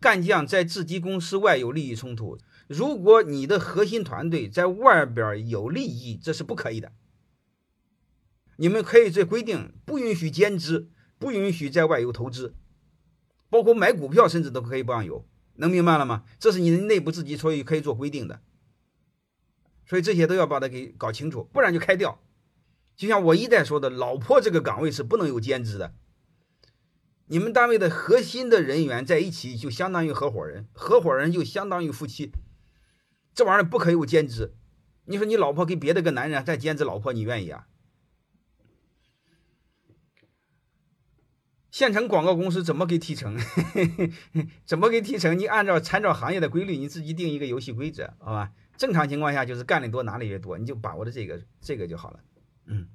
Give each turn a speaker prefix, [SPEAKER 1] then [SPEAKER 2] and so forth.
[SPEAKER 1] 干将在自己公司外有利益冲突，如果你的核心团队在外边有利益，这是不可以的。你们可以这规定不允许兼职，不允许在外有投资，包括买股票，甚至都可以不让有。能明白了吗？这是你的内部自己所以可以做规定的。所以这些都要把它给搞清楚，不然就开掉。就像我一再说的，老婆这个岗位是不能有兼职的。你们单位的核心的人员在一起，就相当于合伙人，合伙人就相当于夫妻。这玩意儿不可以有兼职。你说你老婆给别的个男人再兼职老婆，你愿意啊？县城广告公司怎么给提成？怎么给提成？你按照参照行业的规律，你自己定一个游戏规则，好吧？正常情况下就是干的多拿的越多，你就把握着这个这个就好了。嗯。